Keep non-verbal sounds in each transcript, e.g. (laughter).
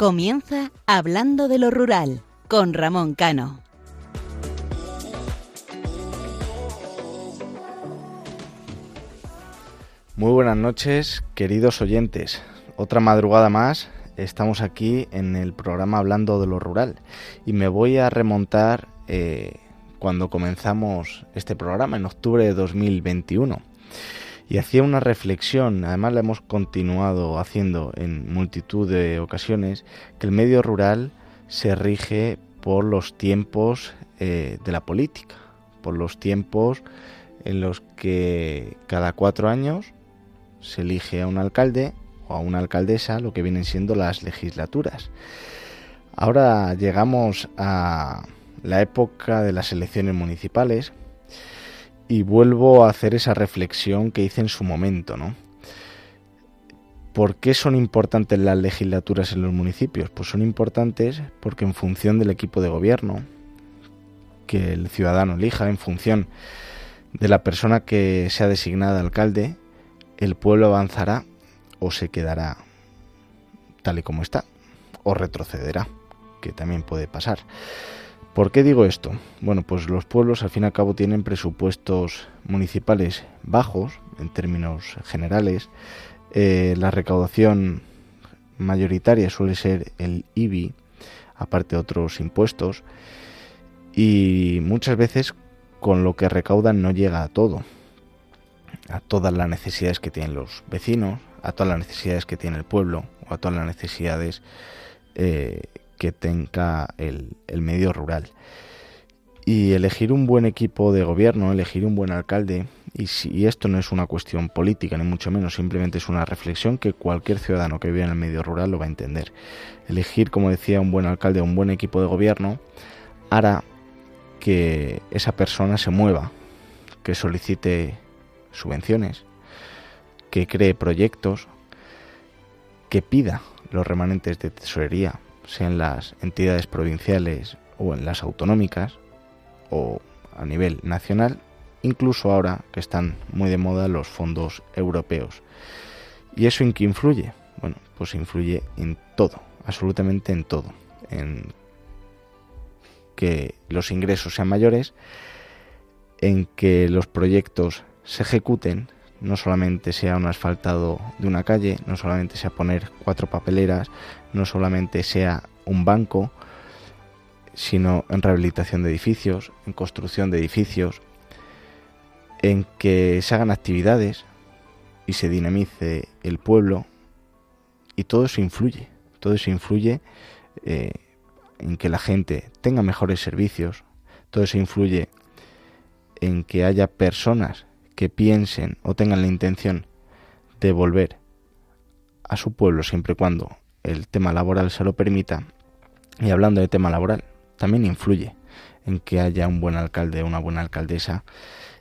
Comienza Hablando de lo Rural con Ramón Cano. Muy buenas noches, queridos oyentes. Otra madrugada más, estamos aquí en el programa Hablando de lo Rural y me voy a remontar eh, cuando comenzamos este programa en octubre de 2021 y hacía una reflexión, además la hemos continuado haciendo en multitud de ocasiones, que el medio rural se rige por los tiempos eh, de la política, por los tiempos en los que cada cuatro años se elige a un alcalde o a una alcaldesa, lo que vienen siendo las legislaturas. Ahora llegamos a la época de las elecciones municipales, y vuelvo a hacer esa reflexión que hice en su momento, ¿no? ¿Por qué son importantes las legislaturas en los municipios? Pues son importantes porque en función del equipo de gobierno que el ciudadano elija, en función de la persona que sea designada alcalde, el pueblo avanzará o se quedará tal y como está, o retrocederá, que también puede pasar. ¿Por qué digo esto? Bueno, pues los pueblos al fin y al cabo tienen presupuestos municipales bajos en términos generales. Eh, la recaudación mayoritaria suele ser el IBI, aparte de otros impuestos, y muchas veces con lo que recaudan no llega a todo, a todas las necesidades que tienen los vecinos, a todas las necesidades que tiene el pueblo o a todas las necesidades eh, que tenga el, medio rural. Y elegir un buen equipo de gobierno, elegir un buen alcalde, y, si, esto no es una cuestión política, ni mucho menos, simplemente es una reflexión que cualquier ciudadano que vive en el medio rural lo va a entender. Elegir, como decía, un buen alcalde, un buen equipo de gobierno, hará que esa persona se mueva, que solicite subvenciones, que cree proyectos, que pida los remanentes de tesorería sean las entidades provinciales o en las autonómicas o a nivel nacional, incluso ahora que están muy de moda los fondos europeos. ¿Y eso en qué influye? Bueno, pues influye en todo, absolutamente en todo, en que los ingresos sean mayores, en que los proyectos se ejecuten, no solamente sea un asfaltado de una calle, no solamente sea poner cuatro papeleras, no solamente sea un banco, sino en rehabilitación de edificios, en construcción de edificios, en que se hagan actividades y se dinamice el pueblo. Y todo eso influye, todo eso influye eh, en que la gente tenga mejores servicios, todo eso influye en que haya personas que piensen o tengan la intención de volver a su pueblo siempre y cuando el tema laboral se lo permita. Y hablando de tema laboral, también influye en que haya un buen alcalde o una buena alcaldesa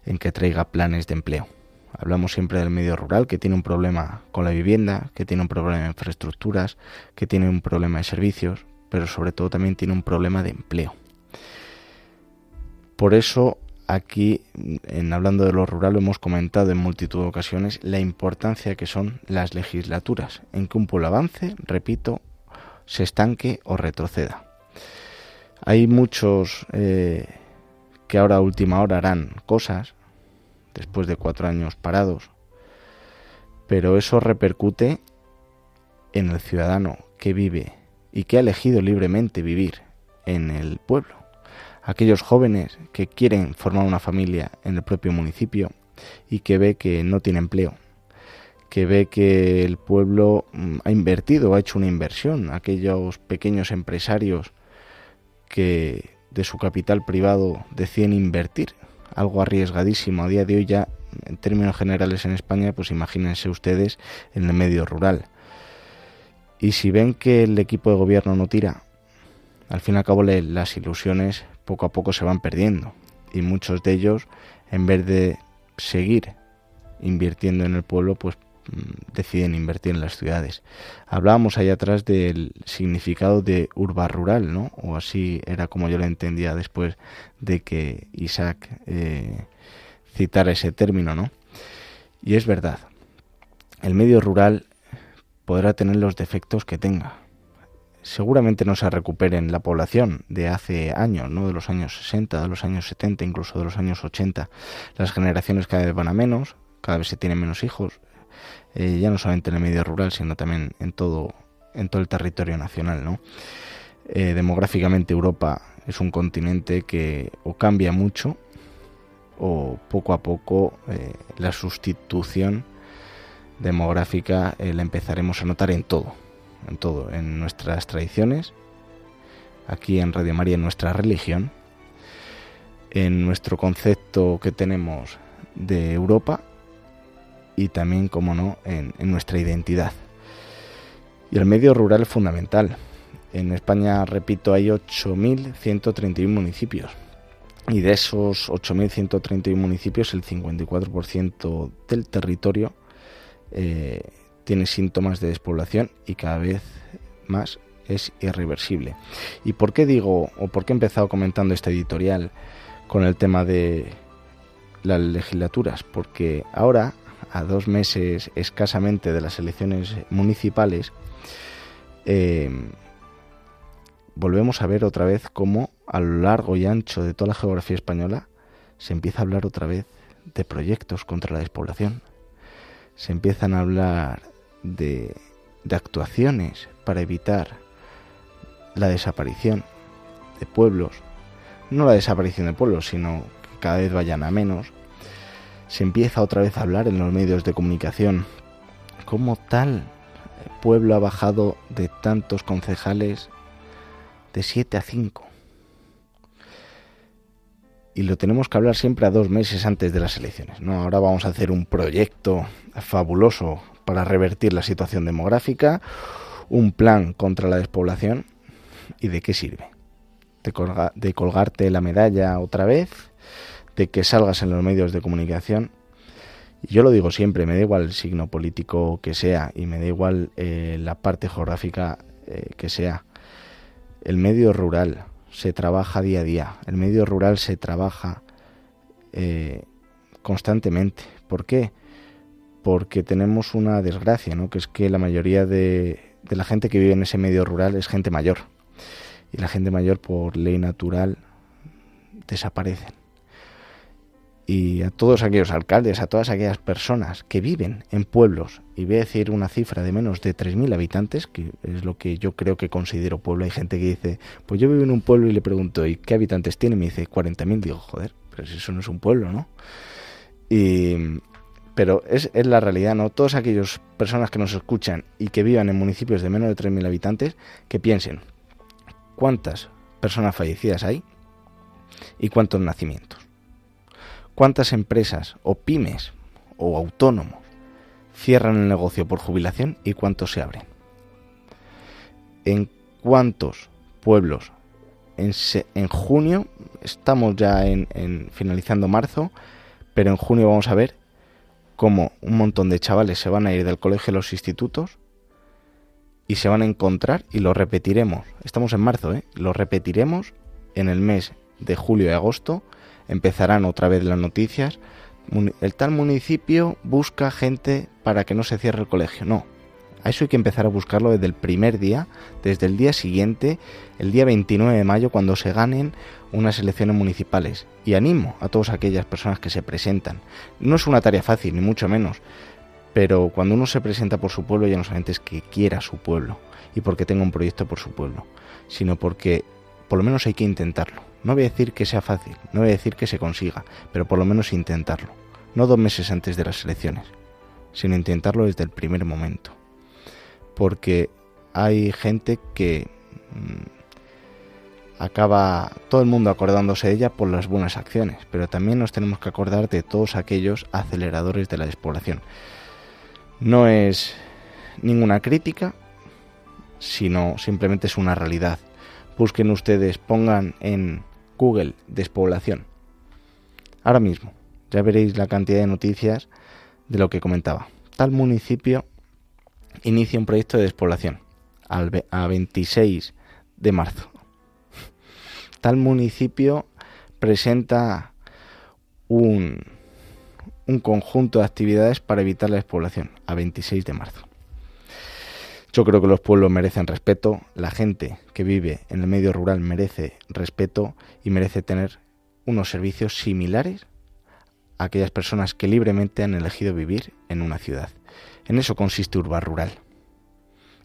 en que traiga planes de empleo. Hablamos siempre del medio rural que tiene un problema con la vivienda, que tiene un problema de infraestructuras, que tiene un problema de servicios, pero sobre todo también tiene un problema de empleo. Por eso aquí, en hablando de lo rural, hemos comentado en multitud de ocasiones la importancia que son las legislaturas, en que un pueblo avance, repito, se estanque o retroceda. Hay muchos eh, que ahora a última hora harán cosas, después de cuatro años parados, pero eso repercute en el ciudadano que vive y que ha elegido libremente vivir en el pueblo aquellos jóvenes que quieren formar una familia en el propio municipio y que ve que no tiene empleo, que ve que el pueblo mm, ha invertido, ha hecho una inversión, aquellos pequeños empresarios que de su capital privado deciden invertir, algo arriesgadísimo a día de hoy ya en términos generales en España, pues imagínense ustedes en el medio rural. Y si ven que el equipo de gobierno no tira, al fin y al cabo las ilusiones poco a poco se van perdiendo y muchos de ellos en vez de seguir invirtiendo en el pueblo pues mm, deciden invertir en las ciudades. Hablábamos allá atrás del significado de urba rural, ¿no? O así era como yo lo entendía después de que Isaac eh, citara ese término, ¿no? Y es verdad, el medio rural podrá tener los defectos que tenga. Seguramente no se recuperen la población de hace años, ¿no? de los años 60, de los años 70, incluso de los años 80. Las generaciones cada vez van a menos, cada vez se tienen menos hijos, eh, ya no solamente en el medio rural, sino también en todo, en todo el territorio nacional. ¿no? Eh, demográficamente Europa es un continente que o cambia mucho o poco a poco eh, la sustitución demográfica la empezaremos a notar en todo en todo, en nuestras tradiciones, aquí en Radio María, en nuestra religión, en nuestro concepto que tenemos de Europa y también, como no, en, nuestra identidad. Y el medio rural es fundamental. En España, repito, hay 8.131 municipios. Y de esos 8.131 municipios, el 54% del territorio eh, tiene síntomas de despoblación y cada vez más es irreversible. ¿Y por qué digo, o por qué he empezado comentando este editorial con el tema de las legislaturas? Porque ahora, a dos meses escasamente de las elecciones municipales, eh, volvemos a ver otra vez cómo a lo largo y ancho de toda la geografía española se empieza a hablar otra vez de proyectos contra la despoblación. Se empiezan a hablar de, actuaciones para evitar la desaparición de pueblos, no la desaparición de pueblos, sino que cada vez vayan a menos, se empieza otra vez a hablar en los medios de comunicación cómo tal pueblo ha bajado de tantos concejales de 7 a 5. Y lo tenemos que hablar siempre a dos meses antes de las elecciones. No, ahora vamos a hacer un proyecto fabuloso para revertir la situación demográfica, un plan contra la despoblación y de qué sirve. De, colgarte la medalla otra vez, de que salgas en los medios de comunicación. Yo lo digo siempre, me da igual el signo político que sea y me da igual eh, la parte geográfica eh, que sea. El medio rural se trabaja día a día, el medio rural se trabaja eh, constantemente. ¿Por qué? Porque tenemos una desgracia, ¿no? que es que la mayoría de, la gente que vive en ese medio rural es gente mayor. Y la gente mayor, por ley natural, desaparecen. Y a todos aquellos alcaldes, a todas aquellas personas que viven en pueblos, y voy a decir una cifra de menos de 3.000 habitantes, que es lo que yo creo que considero pueblo. Hay gente que dice, pues yo vivo en un pueblo y le pregunto, ¿y qué habitantes tiene? Me dice, 40.000. Digo, joder, pero si eso no es un pueblo, ¿no? Y, pero es, la realidad, ¿no? Todas aquellas personas que nos escuchan y que vivan en municipios de menos de 3.000 habitantes, que piensen cuántas personas fallecidas hay y cuántos nacimientos. ¿Cuántas empresas o pymes o autónomos cierran el negocio por jubilación y cuántos se abren? ¿En cuántos pueblos en, junio, estamos ya en finalizando marzo, pero en junio vamos a ver cómo un montón de chavales se van a ir del colegio a los institutos y se van a encontrar y lo repetiremos. Estamos en marzo, ¿eh? Lo repetiremos en el mes de julio y agosto. Empezarán otra vez las noticias. El tal municipio busca gente para que no se cierre el colegio. No, a eso hay que empezar a buscarlo desde el primer día, desde el día siguiente, el día 29 de mayo, cuando se ganen unas elecciones municipales. Y animo a todas aquellas personas que se presentan. No es una tarea fácil, ni mucho menos. Pero cuando uno se presenta por su pueblo, ya no solamente es que quiera su pueblo y porque tenga un proyecto por su pueblo, sino porque por lo menos hay que intentarlo. No voy a decir que sea fácil, no voy a decir que se consiga, pero por lo menos intentarlo. No dos meses antes de las elecciones, sino intentarlo desde el primer momento porque hay gente que mm, acaba todo el mundo acordándose de ella por las buenas acciones, pero también nos tenemos que acordar de todos aquellos aceleradores de la despoblación. No es ninguna crítica, sino simplemente es una realidad. Busquen ustedes, pongan en Google despoblación. Ahora mismo, ya veréis la cantidad de noticias de lo que comentaba. Tal municipio inicia un proyecto de despoblación a 26 de marzo. Tal municipio presenta un, un conjunto de actividades para evitar la despoblación a 26 de marzo. Yo creo que los pueblos merecen respeto, la gente que vive en el medio rural merece respeto y merece tener unos servicios similares a aquellas personas que libremente han elegido vivir en una ciudad. En eso consiste Urba Rural.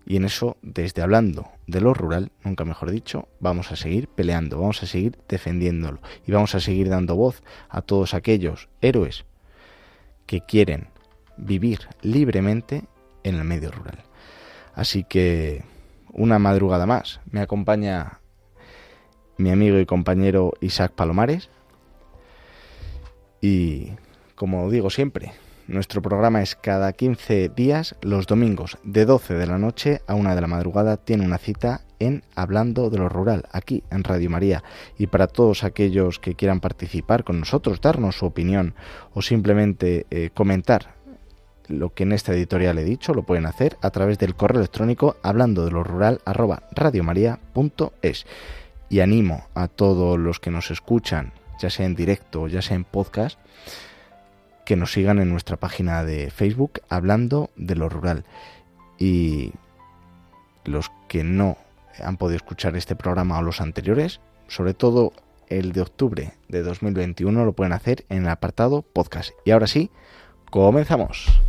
Y en eso, desde hablando de lo rural, nunca mejor dicho, vamos a seguir peleando, vamos a seguir defendiéndolo y vamos a seguir dando voz a todos aquellos héroes que quieren vivir libremente en el medio rural. Así que una madrugada más me acompaña mi amigo y compañero Isaac Palomares. Y como digo siempre, nuestro programa es cada 15 días, los domingos, de 12 de la noche a 1 de la madrugada, tiene una cita en Hablando de lo Rural, aquí en Radio María. Y para todos aquellos que quieran participar con nosotros, darnos su opinión o simplemente eh, comentar lo que en esta editorial he dicho, lo pueden hacer a través del correo electrónico hablando de lo rural arroba. Y animo a todos los que nos escuchan, ya sea en directo o ya sea en podcast, que nos sigan en nuestra página de Facebook hablando de lo rural. Y los que no han podido escuchar este programa o los anteriores, sobre todo el de octubre de 2021, lo pueden hacer en el apartado podcast. Y ahora sí, comenzamos.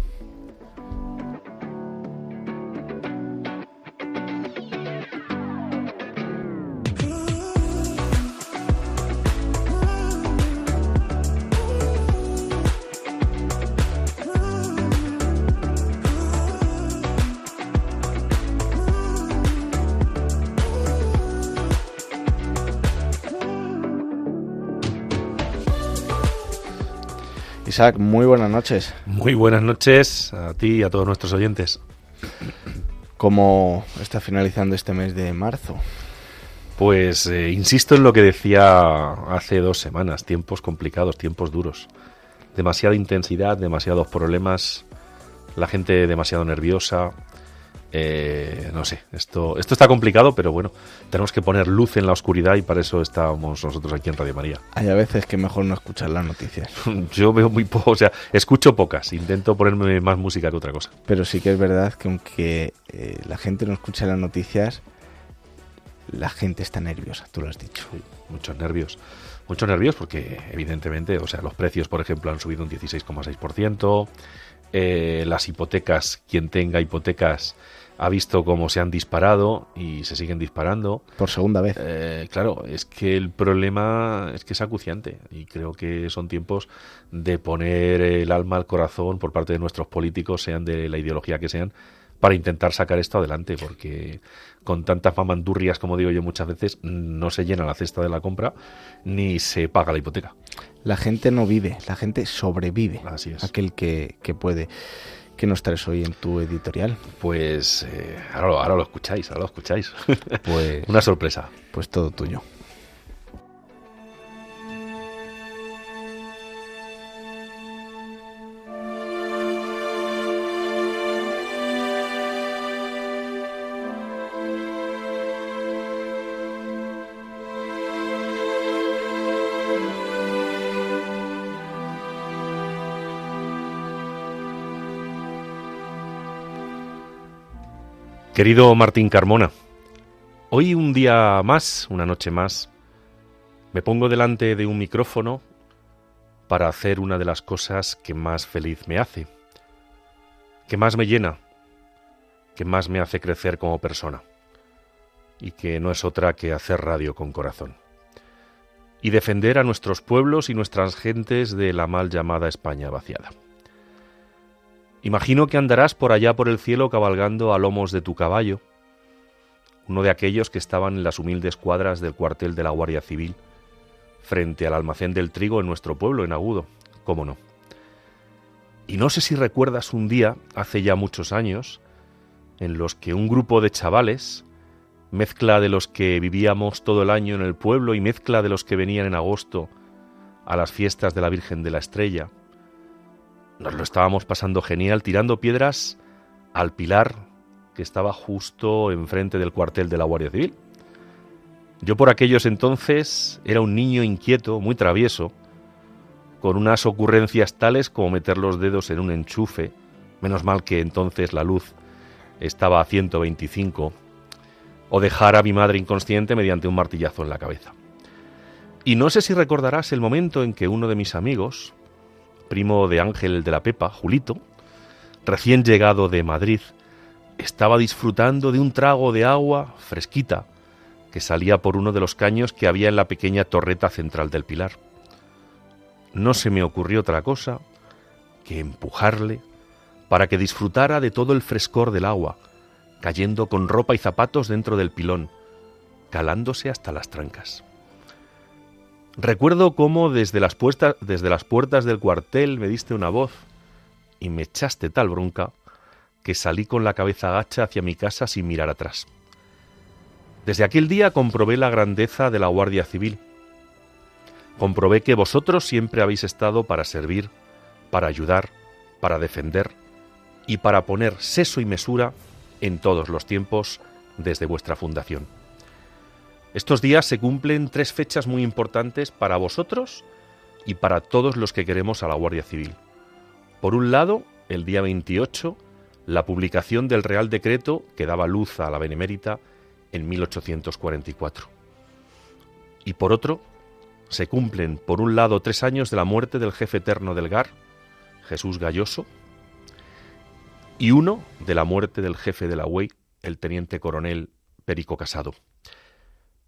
Isaac, muy buenas noches. Muy buenas noches a ti y a todos nuestros oyentes. ¿Cómo está finalizando este mes de marzo? Pues eh, insisto en lo que decía hace dos semanas, tiempos complicados, tiempos duros. Demasiada intensidad, demasiados problemas, la gente demasiado nerviosa, eh, no sé, esto, esto está complicado, pero bueno, tenemos que poner luz en la oscuridad y para eso estamos nosotros aquí en Radio María. Hay a veces que mejor no escuchar las noticias. (laughs) Yo veo muy poco, o sea, escucho pocas, intento ponerme más música que otra cosa. Pero sí que es verdad que aunque eh, la gente no escucha las noticias, la gente está nerviosa, tú lo has dicho. muchos nervios. Muchos nervios porque evidentemente, o sea, los precios, por ejemplo, han subido un 16,6%. Eh, las hipotecas, quien tenga hipotecas, ha visto cómo se han disparado y se siguen disparando. Por segunda vez. Eh, claro, es que el problema es que es acuciante y creo que son tiempos de poner el alma al corazón por parte de nuestros políticos, sean de la ideología que sean, para intentar sacar esto adelante, porque con tantas mamandurrias, como digo yo muchas veces, no se llena la cesta de la compra ni se paga la hipoteca. La gente no vive, la gente sobrevive. Así es. Aquel que, que puede. ¿Qué nos traes hoy en tu editorial? Pues eh, ahora, lo, ahora lo escucháis, ahora lo escucháis. Pues, (laughs) Una sorpresa. pues todo tuyo. Querido Martín Carmona, hoy un día más, una noche más, me pongo delante de un micrófono para hacer una de las cosas que más feliz me hace, que más me llena, que más me hace crecer como persona, y que no es otra que hacer radio con corazón, y defender a nuestros pueblos y nuestras gentes de la mal llamada España vaciada. Imagino que andarás por allá por el cielo cabalgando a lomos de tu caballo, uno de aquellos que estaban en las humildes cuadras del cuartel de la Guardia Civil, frente al almacén del trigo en nuestro pueblo, en Agudo, cómo no. Y no sé si recuerdas un día, hace ya muchos años, en los que un grupo de chavales, mezcla de los que vivíamos todo el año en el pueblo y mezcla de los que venían en agosto a las fiestas de la Virgen de la Estrella, nos lo estábamos pasando genial tirando piedras al pilar que estaba justo enfrente del cuartel de la Guardia Civil. Yo por aquellos entonces era un niño inquieto, muy travieso, con unas ocurrencias tales como meter los dedos en un enchufe, menos mal que entonces la luz estaba a 125, o dejar a mi madre inconsciente mediante un martillazo en la cabeza. Y no sé si recordarás el momento en que uno de mis amigos, primo de Ángel de la Pepa, Julito, recién llegado de Madrid, estaba disfrutando de un trago de agua fresquita que salía por uno de los caños que había en la pequeña torreta central del pilar. No se me ocurrió otra cosa que empujarle para que disfrutara de todo el frescor del agua, cayendo con ropa y zapatos dentro del pilón, calándose hasta las trancas. Recuerdo cómo desde las, desde las puertas del cuartel me diste una voz y me echaste tal bronca que salí con la cabeza gacha hacia mi casa sin mirar atrás. Desde aquel día comprobé la grandeza de la Guardia Civil. Comprobé que vosotros siempre habéis estado para servir, para ayudar, para defender y para poner seso y mesura en todos los tiempos desde vuestra fundación. Estos días se cumplen tres fechas muy importantes para vosotros y para todos los que queremos a la Guardia Civil. Por un lado, el día 28, la publicación del Real Decreto que daba luz a la Benemérita en 1844. Y por otro, se cumplen, por un lado, tres años de la muerte del jefe eterno del GAR, Jesús Galloso, y uno de la muerte del jefe de la UEI, el teniente coronel Perico Casado.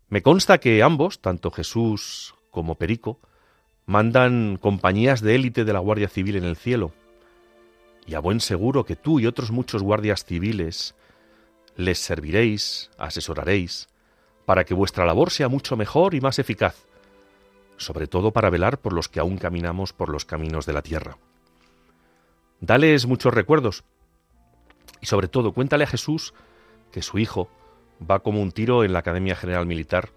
Me consta que ambos, tanto Jesús como Perico, mandan compañías de élite de la Guardia Civil en el cielo, y a buen seguro que tú y otros muchos guardias civiles les serviréis, asesoraréis, para que vuestra labor sea mucho mejor y más eficaz, sobre todo para velar por los que aún caminamos por los caminos de la tierra. Dales muchos recuerdos, y sobre todo, cuéntale a Jesús que su hijo va como un tiro en la Academia General Militar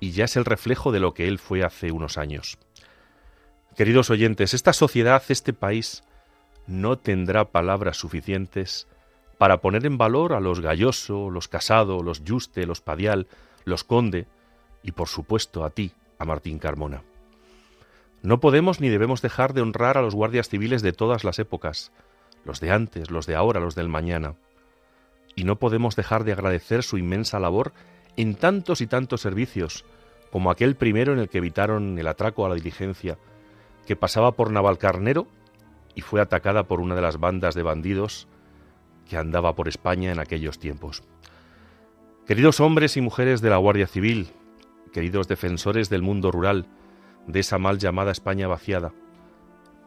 y ya es el reflejo de lo que él fue hace unos años. Queridos oyentes, esta sociedad, este país, no tendrá palabras suficientes para poner en valor a los Galloso, los Casado, los Yuste, los Padial, los Conde y por supuesto a ti, a Martín Carmona. No podemos ni debemos dejar de honrar a los guardias civiles de todas las épocas, los de antes, los de ahora, los del mañana. Y no podemos dejar de agradecer su inmensa labor en tantos y tantos servicios, como aquel primero en el que evitaron el atraco a la diligencia, que pasaba por Navalcarnero y fue atacada por una de las bandas de bandidos que andaba por España en aquellos tiempos. Queridos hombres y mujeres de la Guardia Civil, queridos defensores del mundo rural, de esa mal llamada España vaciada,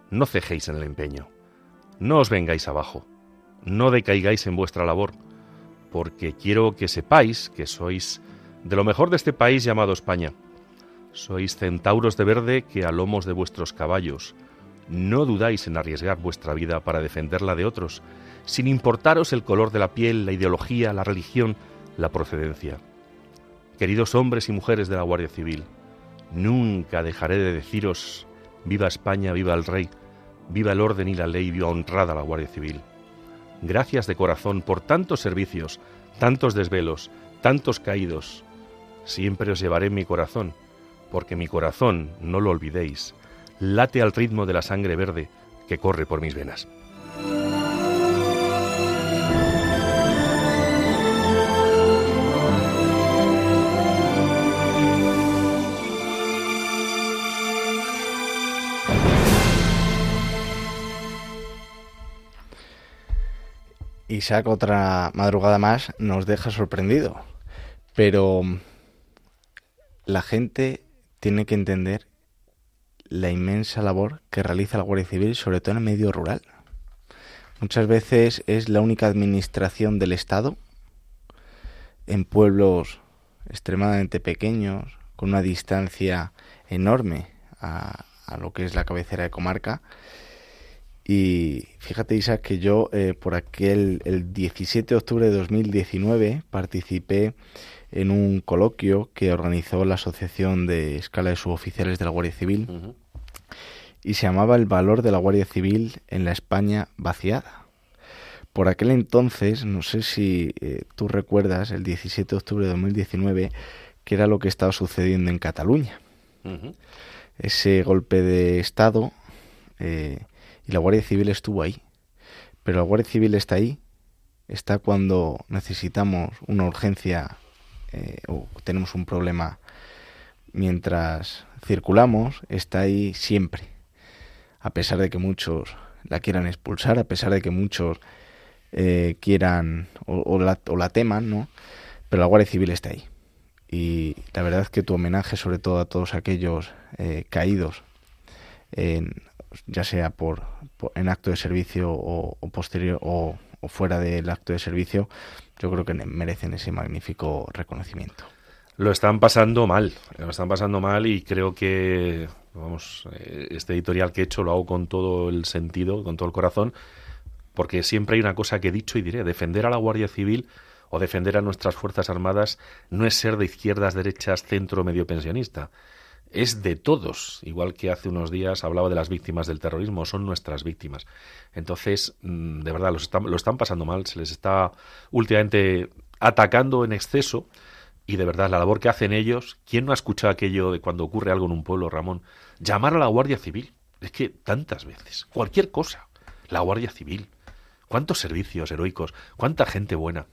no cejéis en el empeño. No os vengáis abajo, no decaigáis en vuestra labor, porque quiero que sepáis que sois de lo mejor de este país llamado España. Sois centauros de verde que a lomos de vuestros caballos no dudáis en arriesgar vuestra vida para defenderla de otros, sin importaros el color de la piel, la ideología, la religión, la procedencia. Queridos hombres y mujeres de la Guardia Civil, nunca dejaré de deciros viva España, viva el Rey, Viva el orden y la ley, viva honrada la Guardia Civil. Gracias de corazón por tantos servicios, tantos desvelos, tantos caídos. Siempre os llevaré en mi corazón, porque mi corazón, no lo olvidéis, late al ritmo de la sangre verde que corre por mis venas. Isaac otra madrugada más nos deja sorprendido. Pero la gente tiene que entender la inmensa labor que realiza la Guardia Civil, sobre todo en el medio rural. Muchas veces es la única administración del Estado en pueblos extremadamente pequeños, con una distancia enorme a, a lo que es la cabecera de comarca, y fíjate, Isaac, que yo eh, por aquel, el 17 de octubre de 2019, participé en un coloquio que organizó la Asociación de Escala de Suboficiales de la Guardia Civil y se llamaba El valor de la Guardia Civil en la España vaciada. Por aquel entonces, no sé si eh, tú recuerdas, el 17 de octubre de 2019, que era lo que estaba sucediendo en Cataluña. Ese golpe de Estado. Eh, y la Guardia Civil estuvo ahí. Pero la Guardia Civil está ahí está cuando necesitamos una urgencia eh, o tenemos un problema mientras circulamos, está ahí siempre. A pesar de que muchos la quieran expulsar, a pesar de que muchos eh, quieran o, la, o, la, teman, ¿no? Pero la Guardia Civil está ahí. Y la verdad es que tu homenaje, sobre todo a todos aquellos eh, caídos, en, ya sea por, en acto de servicio o, posterior o, o fuera del acto de servicio, yo creo que merecen ese magnífico reconocimiento. Lo están pasando mal, lo están pasando mal y creo que, vamos, eh, este editorial que he hecho lo hago con todo el sentido, con todo el corazón, porque siempre hay una cosa que he dicho y diré, defender a la Guardia Civil o defender a nuestras Fuerzas Armadas no es ser de izquierdas, derechas, centro, medio pensionista. Es de todos, igual que hace unos días hablaba de las víctimas del terrorismo, son nuestras víctimas. Entonces, mm, de verdad, los están, lo están pasando mal, se les está últimamente atacando en exceso y de verdad la labor que hacen ellos, ¿quién no ha escuchado aquello de cuando ocurre algo en un pueblo, Ramón? Llamar a la Guardia Civil. Es que tantas veces, cualquier cosa, la Guardia Civil. ¿Cuántos servicios heroicos? ¿Cuánta gente buena?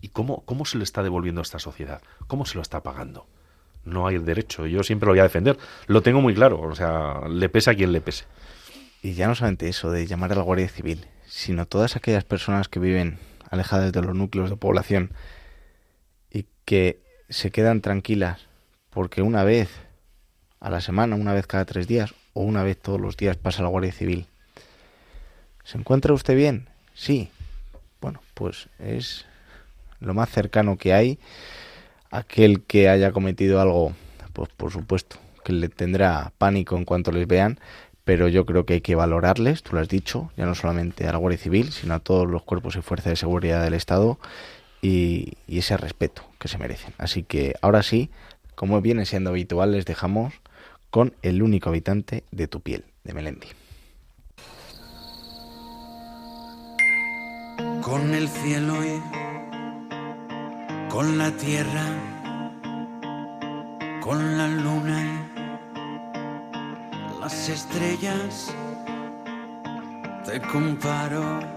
¿Y cómo, cómo se le está devolviendo a esta sociedad? ¿Cómo se lo está pagando? No hay derecho. Yo siempre lo voy a defender. Lo tengo muy claro. O sea, le pese a quien le pese. Y ya no solamente eso de llamar a la Guardia Civil, sino todas aquellas personas que viven alejadas de los núcleos de población y que se quedan tranquilas porque una vez a la semana, una vez cada tres días o una vez todos los días pasa la Guardia Civil. ¿Se encuentra usted bien? Sí. Bueno, pues es lo más cercano que hay. Aquel que haya cometido algo, pues por supuesto, que le tendrá pánico en cuanto les vean, pero yo creo que hay que valorarles, tú lo has dicho, ya no solamente a la Guardia Civil, sino a todos los cuerpos y fuerzas de seguridad del Estado y, ese respeto que se merecen. Así que ahora sí, como viene siendo habitual, les dejamos con el único habitante de tu piel, de Melendi. Con el cielo y con la tierra, con la luna las estrellas, te comparo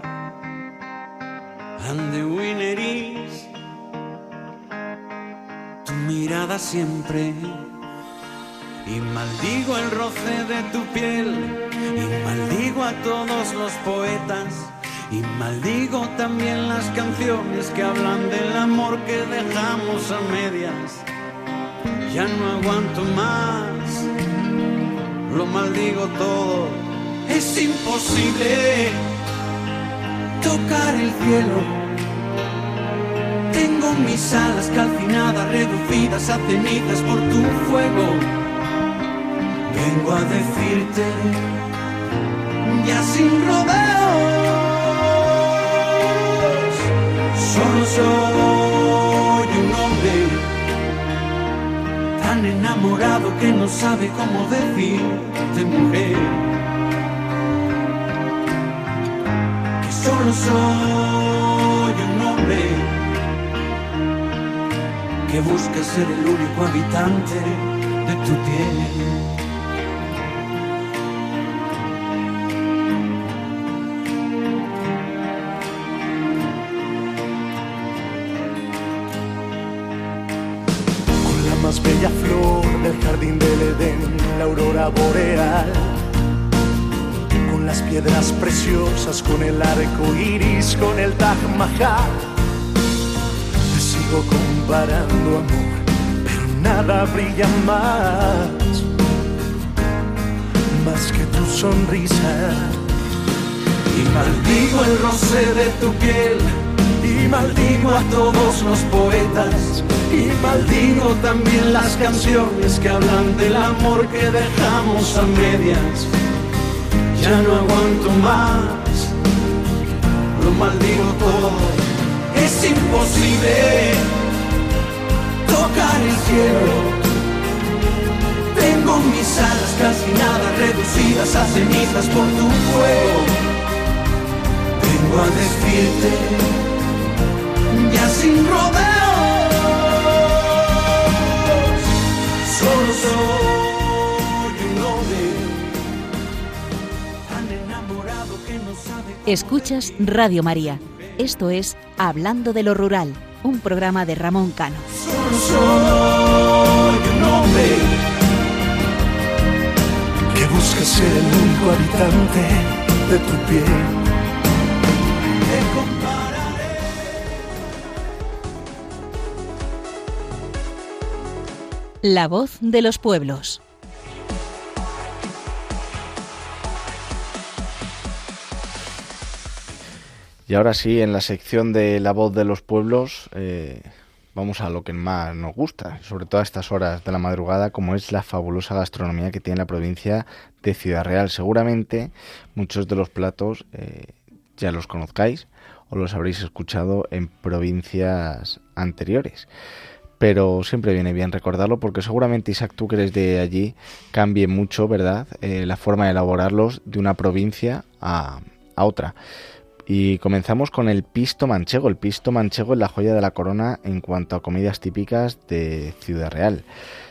and the tu mirada siempre. Y maldigo el roce de tu piel, y maldigo a todos los poetas, y maldigo también las canciones que hablan del amor que dejamos a medias. Ya no aguanto más, lo maldigo todo, es imposible tocar el cielo. Tengo mis alas calcinadas, reducidas a cenizas por tu fuego. Vengo a decirte, ya sin rodeos, solo soy un hombre tan enamorado que no sabe cómo decirte mujer. solo soy un hombre que busca ser el único habitante de tu piel. Boreal las piedras preciosas, con el arco iris, con el Taj Mahal. Te sigo comparando, amor, pero nada brilla más, más que tu sonrisa. Y maldigo el roce de tu piel, y maldigo a todos los poetas. Y maldigo también las canciones que hablan del amor que dejamos a medias ya no aguanto más, lo maldigo todo, es imposible tocar el cielo. Tengo mis alas casi nada reducidas a cenizas por tu fuego. Vengo a decirte, ya sin rodeos, Escuchas Radio María, Esto es Hablando de lo Rural, un programa de Ramón Cano. que busca ser el único habitante de tu piel. La voz de los pueblos. Y ahora sí, en la sección de La voz de los pueblos, eh, vamos a lo que más nos gusta, sobre todo a estas horas de la madrugada, como es la fabulosa gastronomía que tiene la provincia de Ciudad Real. Seguramente muchos de los platos eh, ya los conozcáis o los habréis escuchado en provincias anteriores pero siempre viene bien recordarlo porque seguramente Isaac, tú que eres de allí, cambie mucho, ¿verdad? Eh, la forma de elaborarlos de una provincia a, a otra. Y comenzamos con el pisto manchego. El pisto manchego es la joya de la corona en cuanto a comidas típicas de Ciudad Real.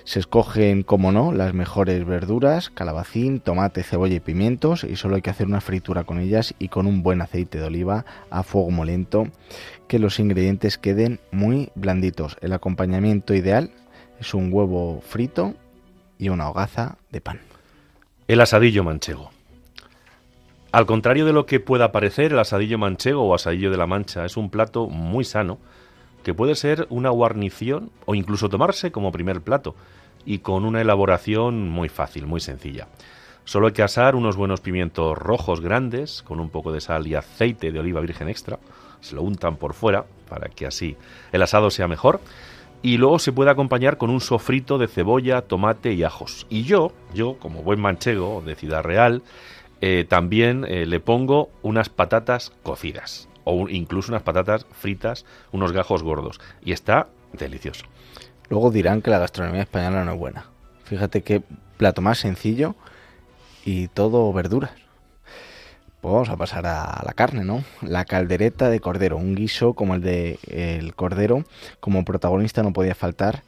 Se escogen, como no, las mejores verduras, calabacín, tomate, cebolla y pimientos, y solo hay que hacer una fritura con ellas y con un buen aceite de oliva a fuego muy lento, que los ingredientes queden muy blanditos. El acompañamiento ideal es un huevo frito y una hogaza de pan. El asadillo manchego. Al contrario de lo que pueda parecer, el asadillo manchego o asadillo de la mancha es un plato muy sano que puede ser una guarnición o incluso tomarse como primer plato y con una elaboración muy fácil, muy sencilla. Solo hay que asar unos buenos pimientos rojos grandes con un poco de sal y aceite de oliva virgen extra. Se lo untan por fuera para que así el asado sea mejor. Y luego se puede acompañar con un sofrito de cebolla, tomate y ajos. Y yo, yo como buen manchego de Ciudad Real, eh, también eh, le pongo unas patatas cocidas o incluso unas patatas fritas, unos gajos gordos. Y está delicioso. Luego dirán que la gastronomía española no es buena. Fíjate qué plato más sencillo y todo verduras. Pues vamos a pasar a la carne, ¿no? La caldereta de cordero, un guiso como el de el cordero, como protagonista no podía faltar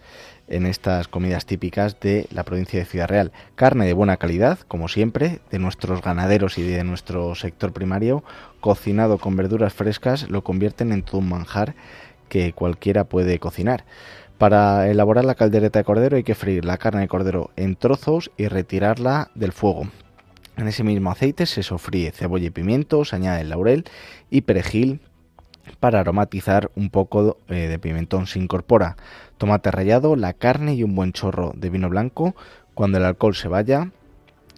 en estas comidas típicas de la provincia de Ciudad Real. Carne de buena calidad, como siempre, de nuestros ganaderos y de nuestro sector primario, cocinado con verduras frescas, lo convierten en todo un manjar que cualquiera puede cocinar. Para elaborar la caldereta de cordero hay que freír la carne de cordero en trozos y retirarla del fuego. En ese mismo aceite se sofríe cebolla y pimiento, se añade el laurel y perejil para aromatizar un poco eh, de pimentón. Se incorpora tomate rallado, la carne y un buen chorro de vino blanco. Cuando el alcohol se vaya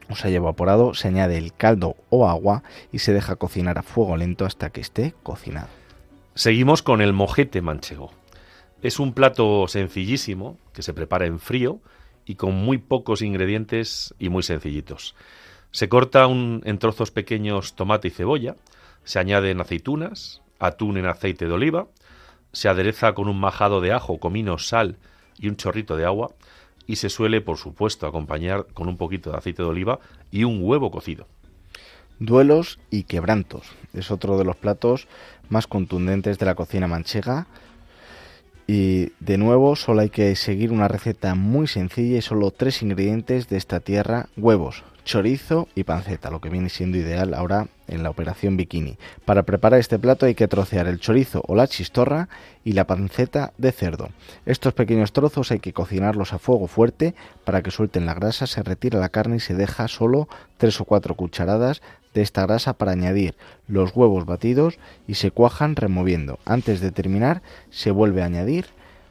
o se haya evaporado, se añade el caldo o agua y se deja cocinar a fuego lento hasta que esté cocinado. Seguimos con el mojete manchego. Es un plato sencillísimo que se prepara en frío y con muy pocos ingredientes y muy sencillitos. Se corta en trozos pequeños tomate y cebolla, se añaden aceitunas, atún en aceite de oliva, se adereza con un majado de ajo, comino, sal y un chorrito de agua y se suele, por supuesto, acompañar con un poquito de aceite de oliva y un huevo cocido. Duelos y quebrantos es otro de los platos más contundentes de la cocina manchega. Y de nuevo solo hay que seguir una receta muy sencilla y solo tres ingredientes de esta tierra, huevos, chorizo y panceta, lo que viene siendo ideal ahora en la operación bikini. Para preparar este plato hay que trocear el chorizo o la chistorra y la panceta de cerdo. Estos pequeños trozos hay que cocinarlos a fuego fuerte para que suelten la grasa, se retira la carne y se deja solo 3 o 4 cucharadas de esta grasa para añadir los huevos batidos y se cuajan removiendo. Antes de terminar se vuelve a añadir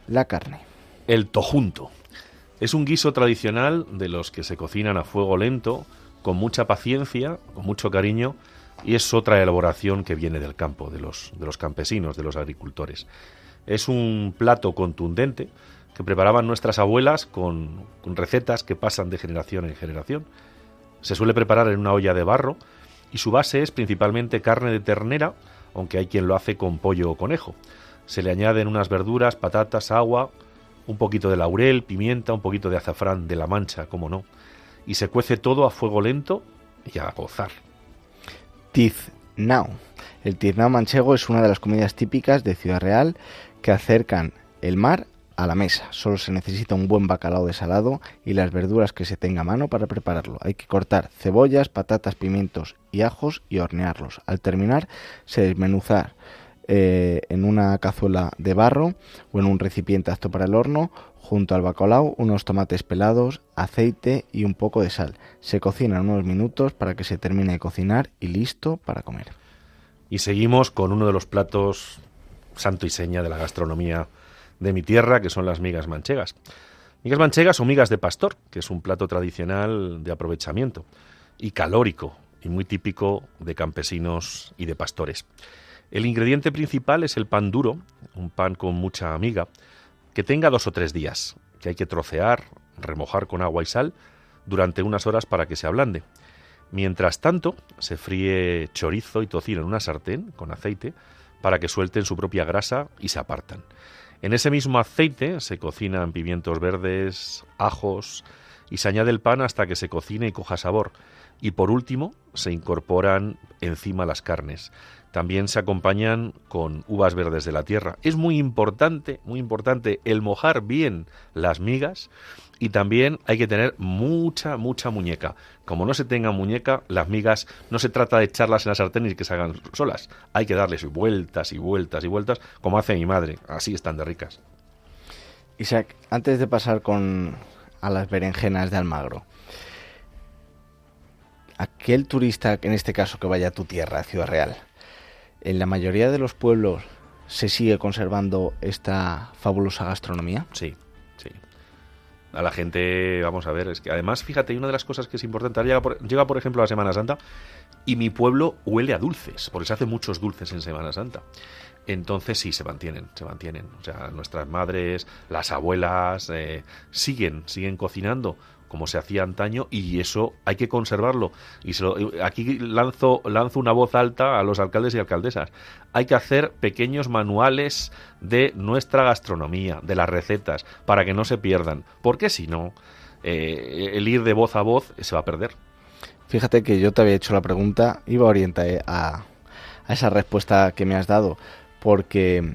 la carne. El tojunto. Es un guiso tradicional de los que se cocinan a fuego lento, con mucha paciencia, con mucho cariño, y es otra elaboración que viene del campo, de los, de los campesinos, de los agricultores. Es un plato contundente que preparaban nuestras abuelas con, con recetas que pasan de generación en generación. Se suele preparar en una olla de barro y su base es principalmente carne de ternera, aunque hay quien lo hace con pollo o conejo. Se le añaden unas verduras, patatas, agua, un poquito de laurel, pimienta, un poquito de azafrán de la mancha, como no, y se cuece todo a fuego lento y a gozar. Tiznao. El tiznao manchego es una de las comidas típicas de Ciudad Real que acercan el mar a la mesa. Solo se necesita un buen bacalao de salado y las verduras que se tenga a mano para prepararlo. Hay que cortar cebollas, patatas, pimientos y ajos y hornearlos. Al terminar, se desmenuzar eh, en una cazuela de barro o en un recipiente apto para el horno, junto al bacalao, unos tomates pelados, aceite y un poco de sal. Se cocinan unos minutos para que se termine de cocinar y listo para comer. Y seguimos con uno de los platos santo y seña de la gastronomía de mi tierra, que son las migas manchegas. Migas manchegas o migas de pastor, que es un plato tradicional de aprovechamiento y calórico y muy típico de campesinos y de pastores. El ingrediente principal es el pan duro, un pan con mucha miga, que tenga dos o tres días, que hay que trocear, remojar con agua y sal durante unas horas para que se ablande. Mientras tanto, se fríe chorizo y tocino en una sartén con aceite para que suelten su propia grasa y se apartan. En ese mismo aceite se cocinan pimientos verdes, ajos y se añade el pan hasta que se cocine y coja sabor. Y por último, se incorporan encima las carnes. También se acompañan con uvas verdes de la tierra. Es muy importante, muy importante el mojar bien las migas y también hay que tener mucha, mucha muñeca. Como no se tenga muñeca, las migas no se trata de echarlas en la sartén y que se hagan solas. Hay que darles vueltas y vueltas y vueltas, como hace mi madre. Así están de ricas. Isaac, antes de pasar con a las berenjenas de Almagro, aquel turista, en este caso que vaya a tu tierra, a Ciudad Real, en la mayoría de los pueblos se sigue conservando esta fabulosa gastronomía. Sí, a la gente, vamos a ver, es que además, fíjate, una de las cosas que es importante, llega por, llega por ejemplo la Semana Santa y mi pueblo huele a dulces, porque se hacen muchos dulces en Semana Santa. Entonces sí, se mantienen, se mantienen. O sea, nuestras madres, las abuelas, eh, siguen, siguen cocinando como se hacía antaño y eso hay que conservarlo. Y aquí lanzo, lanzo una voz alta a los alcaldes y alcaldesas. Hay que hacer pequeños manuales de nuestra gastronomía, de las recetas, para que no se pierdan. Porque si no, eh, el ir de voz a voz se va a perder. Fíjate que yo te había hecho la pregunta, iba orientada a, a esa respuesta que me has dado, porque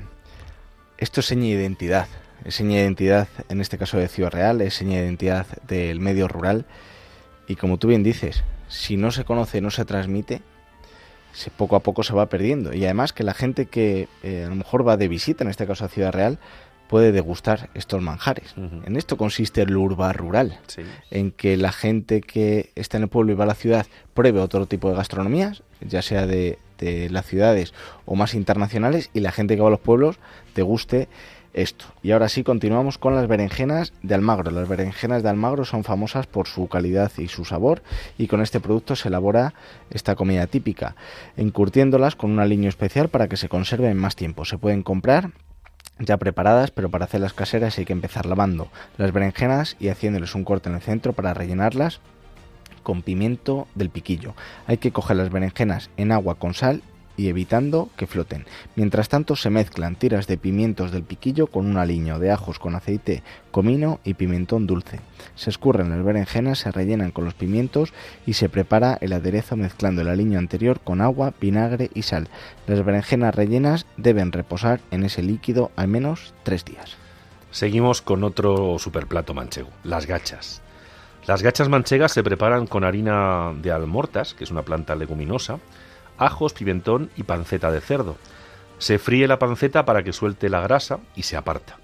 esto es seña de identidad es seña de identidad, en este caso de Ciudad Real, es seña de identidad del medio rural. Y como tú bien dices, si no se conoce, no se transmite, se, poco a poco se va perdiendo. Y además que la gente que eh, a lo mejor va de visita, en este caso a Ciudad Real, puede degustar estos manjares. En esto consiste el urba rural, en que la gente que está en el pueblo y va a la ciudad pruebe otro tipo de gastronomías, ya sea de, de las ciudades o más internacionales, y la gente que va a los pueblos deguste esto. Y ahora sí continuamos con las berenjenas de Almagro. Las berenjenas de Almagro son famosas por su calidad y su sabor y con este producto se elabora esta comida típica, encurtiéndolas con un aliño especial para que se conserven más tiempo. Se pueden comprar ya preparadas, pero para hacerlas caseras hay que empezar lavando las berenjenas y haciéndoles un corte en el centro para rellenarlas con pimiento del piquillo. Hay que coger las berenjenas en agua con sal y evitando que floten. Mientras tanto se mezclan tiras de pimientos del piquillo con un aliño de ajos con aceite, comino y pimentón dulce. Se escurren las berenjenas, se rellenan con los pimientos y se prepara el aderezo mezclando el aliño anterior con agua, vinagre y sal. Las berenjenas rellenas deben reposar en ese líquido al menos tres días. Seguimos con otro superplato manchego, las gachas. Las gachas manchegas se preparan con harina de almortas, que es una planta leguminosa, ajos, pimentón y panceta de cerdo. Se fríe la panceta para que suelte la grasa y se aparta.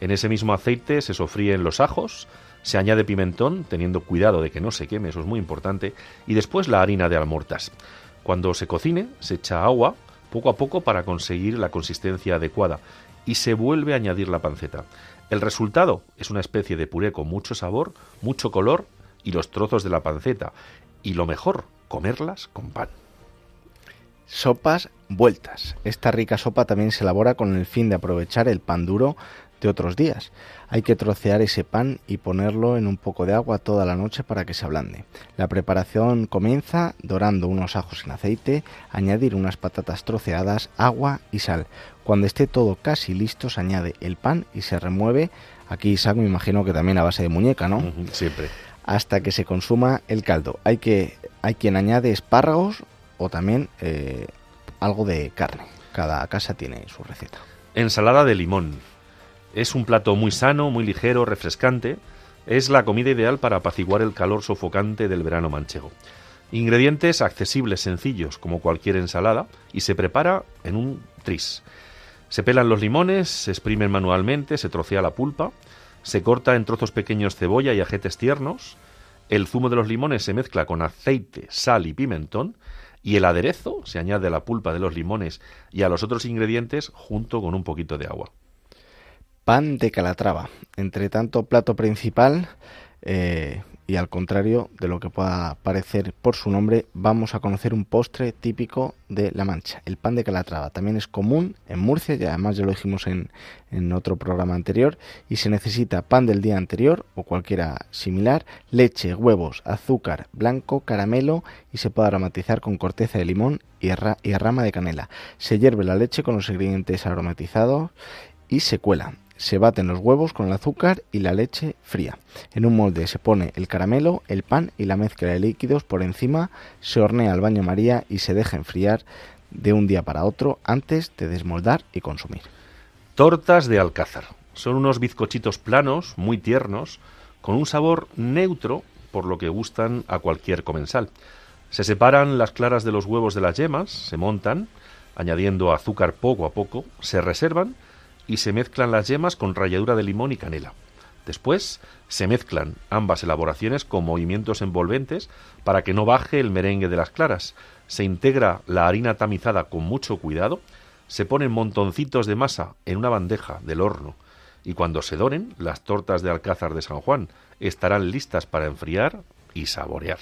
En ese mismo aceite se sofríen los ajos, se añade pimentón, teniendo cuidado de que no se queme, eso es muy importante, y después la harina de almortas. Cuando se cocine, se echa agua poco a poco para conseguir la consistencia adecuada y se vuelve a añadir la panceta. El resultado es una especie de puré con mucho sabor, mucho color y los trozos de la panceta. Y lo mejor, comerlas con pan. Sopas vueltas. Esta rica sopa también se elabora con el fin de aprovechar el pan duro de otros días. Hay que trocear ese pan y ponerlo en un poco de agua toda la noche para que se ablande. La preparación comienza dorando unos ajos en aceite, añadir unas patatas troceadas, agua y sal. Cuando esté todo casi listo se añade el pan y se remueve. Aquí Isaac me imagino que también a base de muñeca, ¿no? Siempre. Hasta que se consuma el caldo. Hay que hay quien añade espárragos también eh, algo de carne. Cada casa tiene su receta. Ensalada de limón. Es un plato muy sano, muy ligero, refrescante. Es la comida ideal para apaciguar el calor sofocante del verano manchego. Ingredientes accesibles, sencillos, como cualquier ensalada, y se prepara en un tris. Se pelan los limones, se exprimen manualmente, se trocea la pulpa, se corta en trozos pequeños cebolla y ajetes tiernos, el zumo de los limones se mezcla con aceite, sal y pimentón, y el aderezo se añade a la pulpa de los limones y a los otros ingredientes junto con un poquito de agua. Pan de calatrava. Entre tanto plato principal, eh, y al contrario de lo que pueda parecer por su nombre, vamos a conocer un postre típico de La Mancha, el pan de Calatrava. También es común en Murcia, y además ya lo dijimos en, en otro programa anterior, y se necesita pan del día anterior o cualquiera similar, leche, huevos, azúcar, blanco, caramelo y se puede aromatizar con corteza de limón y, y rama de canela. Se hierve la leche con los ingredientes aromatizados y se cuela. Se baten los huevos con el azúcar y la leche fría. En un molde se pone el caramelo, el pan y la mezcla de líquidos por encima, se hornea al baño María y se deja enfriar de un día para otro antes de desmoldar y consumir. Tortas de alcázar. Son unos bizcochitos planos, muy tiernos, con un sabor neutro, por lo que gustan a cualquier comensal. Se separan las claras de los huevos de las yemas, se montan, añadiendo azúcar poco a poco, se reservan y se mezclan las yemas con ralladura de limón y canela. Después se mezclan ambas elaboraciones con movimientos envolventes para que no baje el merengue de las claras. Se integra la harina tamizada con mucho cuidado, se ponen montoncitos de masa en una bandeja del horno y cuando se doren, las tortas de Alcázar de San Juan estarán listas para enfriar y saborear.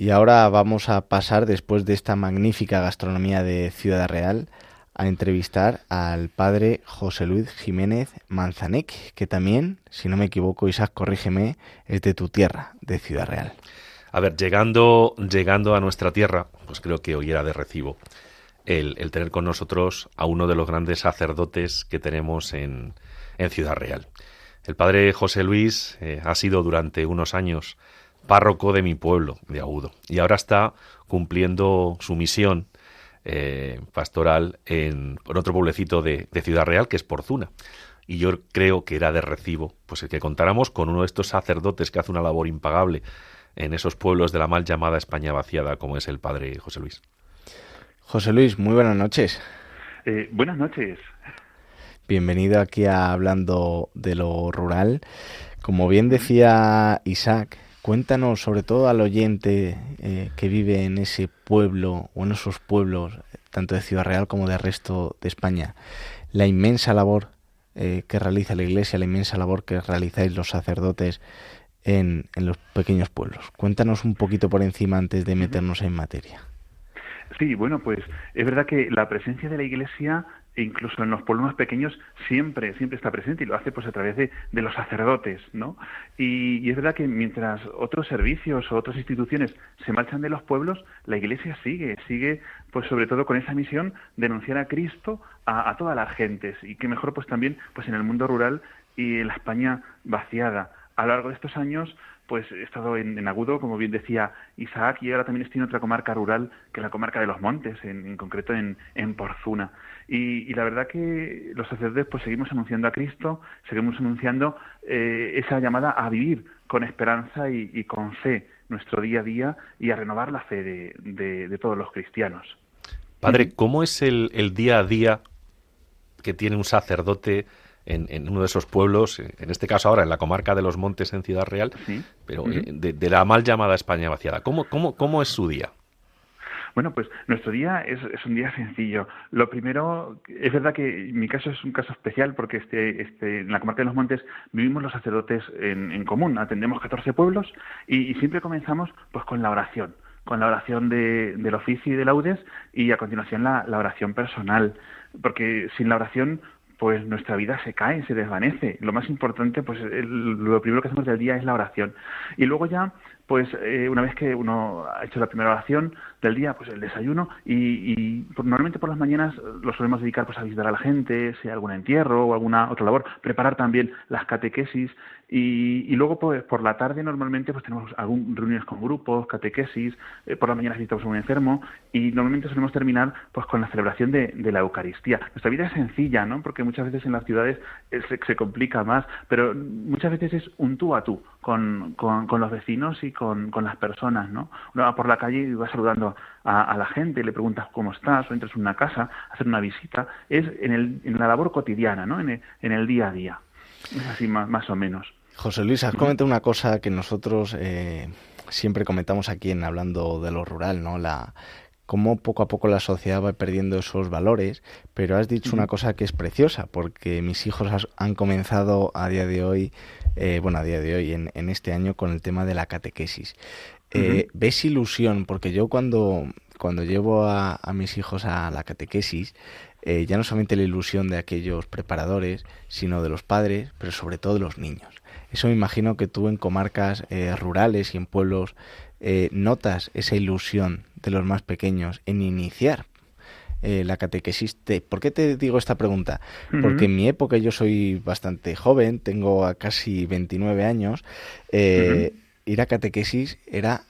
Y ahora vamos a pasar, después de esta magnífica gastronomía de Ciudad Real, a entrevistar al padre José Luis Jiménez Manzanec, que también, si no me equivoco, Isaac, corrígeme, es de tu tierra, de Ciudad Real. A ver, llegando, llegando a nuestra tierra, pues creo que hoy era de recibo el, tener con nosotros a uno de los grandes sacerdotes que tenemos en, en Ciudad Real. El padre José Luis eh, ha sido durante unos años párroco de mi pueblo, de Agudo. Y ahora está cumpliendo su misión eh, pastoral en, otro pueblecito de, Ciudad Real, que es Porzuna. Y yo creo que era de recibo, pues el que contáramos con uno de estos sacerdotes que hace una labor impagable en esos pueblos de la mal llamada España vaciada, como es el padre José Luis. José Luis, muy buenas noches. Eh, buenas noches. Bienvenido aquí a Hablando de lo Rural. Como bien decía Isaac, Cuéntanos, sobre todo al oyente eh, que vive en ese pueblo o en esos pueblos, tanto de Ciudad Real como del resto de España, la inmensa labor eh, que realiza la Iglesia, la inmensa labor que realizáis los sacerdotes en, en los pequeños pueblos. Cuéntanos un poquito por encima antes de meternos en materia. Sí, bueno, pues es verdad que la presencia de la Iglesia incluso en los pueblos pequeños siempre, siempre está presente y lo hace pues a través de, los sacerdotes, ¿no? Y, es verdad que mientras otros servicios o otras instituciones se marchan de los pueblos, la Iglesia sigue, sigue pues sobre todo con esa misión de anunciar a Cristo a, a todas las gentes y que mejor pues también pues en el mundo rural y en la España vaciada. A lo largo de estos años pues he estado en, Agudo, como bien decía Isaac, y ahora también estoy en otra comarca rural, que es la comarca de los Montes, en, concreto en, en Porzuna. Y, la verdad que los sacerdotes pues seguimos anunciando a Cristo, seguimos anunciando eh, esa llamada a vivir con esperanza y, con fe nuestro día a día y a renovar la fe de, todos los cristianos. Padre, ¿cómo es el, el día a día que tiene un sacerdote en, uno de esos pueblos, en este caso ahora en la comarca de los Montes en Ciudad Real, pero eh, de, la mal llamada España vaciada. ¿Cómo, cómo, cómo es su día? Bueno, pues nuestro día es, un día sencillo. Lo primero, es verdad que mi caso es un caso especial porque este, este, en la comarca de los Montes vivimos los sacerdotes en, común, atendemos 14 pueblos y, siempre comenzamos pues con la oración, con la oración de, del oficio y de laudes y a continuación la oración personal, porque sin la oración pues nuestra vida se cae, se desvanece. Lo más importante, pues lo primero que hacemos del día es la oración. Y luego ya, pues eh, una vez que uno ha hecho la primera oración del día, pues el desayuno, y, pues, normalmente por las mañanas lo solemos dedicar pues a visitar a la gente, si algún entierro o alguna otra labor, preparar también las catequesis, y, luego pues por la tarde normalmente pues tenemos algún reuniones con grupos, catequesis, eh, por la mañana visitamos a un enfermo, y normalmente solemos terminar pues con la celebración de, la Eucaristía. Nuestra vida es sencilla, ¿no? Porque muchas veces en las ciudades eh, se, complica más, pero muchas veces es un tú a tú con, con, los vecinos y con, con, las personas, ¿no? Uno va por la calle y va saludando a, la gente, le preguntas cómo estás, o entras en una casa, hacer una visita, es en, el, en la labor cotidiana, ¿no? En el, en el día a día. Es así más, más o menos. José Luis, has comentado una cosa que nosotros eh, siempre comentamos aquí en hablando de lo rural, ¿no? La cómo poco a poco la sociedad va perdiendo esos valores, pero has dicho una cosa que es preciosa, porque mis hijos han comenzado a día de hoy, eh, bueno, a día de hoy, en, este año, con el tema de la catequesis. Eh, ¿Ves ilusión? Porque yo cuando, cuando llevo a, mis hijos a la catequesis, eh, ya no solamente la ilusión de aquellos preparadores, sino de los padres, pero sobre todo de los niños. Eso me imagino que tú en comarcas rurales y en pueblos eh, notas esa ilusión de los más pequeños en iniciar eh, la catequesis. ¿Por qué te digo esta pregunta? Porque en mi época yo soy bastante joven, tengo casi 29 años, eh, ir a catequesis era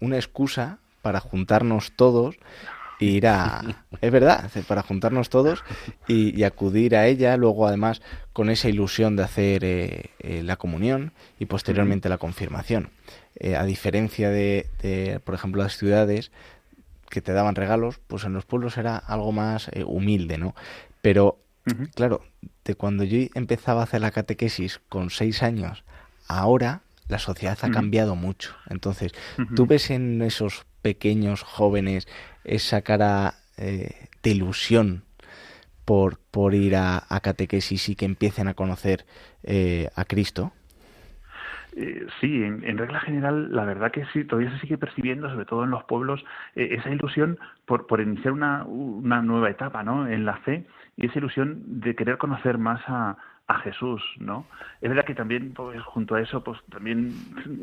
una excusa para juntarnos todos e ir a... (laughs) Es verdad, para juntarnos todos y, acudir a ella, luego además con esa ilusión de hacer la comunión y posteriormente la confirmación. Eh, a diferencia de, por ejemplo, las ciudades que te daban regalos, pues en los pueblos era algo más eh, humilde, ¿no? Pero, claro, de cuando yo empezaba a hacer la catequesis con seis años, ahora la sociedad ha cambiado mucho. Entonces, tú ves en esos pequeños jóvenes esa cara eh, de ilusión por, por ir a, a, catequesis y que empiecen a conocer a Cristo. Eh, sí, en, regla general, la verdad que sí, todavía se sigue percibiendo, sobre todo en los pueblos, eh, esa ilusión por, por iniciar una, una nueva etapa ¿no? en la fe y esa ilusión de querer conocer más a, a Jesús, ¿no? Es verdad que también, pues, junto a eso, pues también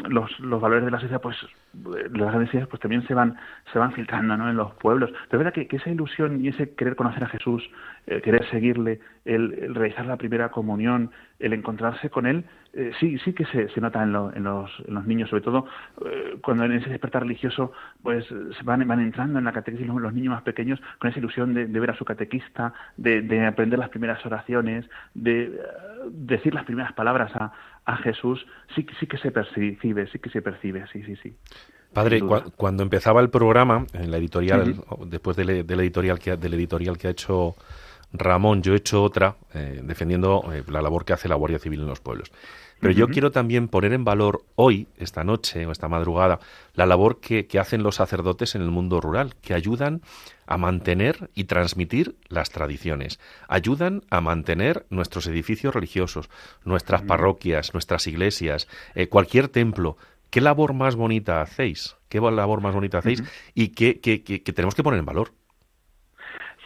los, los valores de la sociedad, pues las grandes pues también se van se van filtrando, ¿no? En los pueblos. Pero es verdad que, esa ilusión y ese querer conocer a Jesús, querer seguirle, el, realizar la primera comunión, el encontrarse con él, eh, sí sí que se, se nota en, en, los, en los niños, sobre todo eh, cuando en ese despertar religioso, pues se van van entrando en la catequesis los, niños más pequeños con esa ilusión de, ver a su catequista, de, de aprender las primeras oraciones, de decir las primeras palabras a, a Jesús, sí, sí que se percibe, sí que se percibe, sí, sí, sí. Padre, cuando empezaba el programa, en la editorial, después del, editorial que, del editorial que ha hecho Ramón, yo he hecho otra eh, defendiendo eh, la labor que hace la Guardia Civil en los pueblos. Pero yo quiero también poner en valor hoy, esta noche o esta madrugada, la labor que, hacen los sacerdotes en el mundo rural, que ayudan a mantener y transmitir las tradiciones, ayudan a mantener nuestros edificios religiosos, nuestras parroquias, nuestras iglesias, eh, cualquier templo. ¿Qué labor más bonita hacéis? ¿Qué labor más bonita hacéis? Y qué, que tenemos que poner en valor.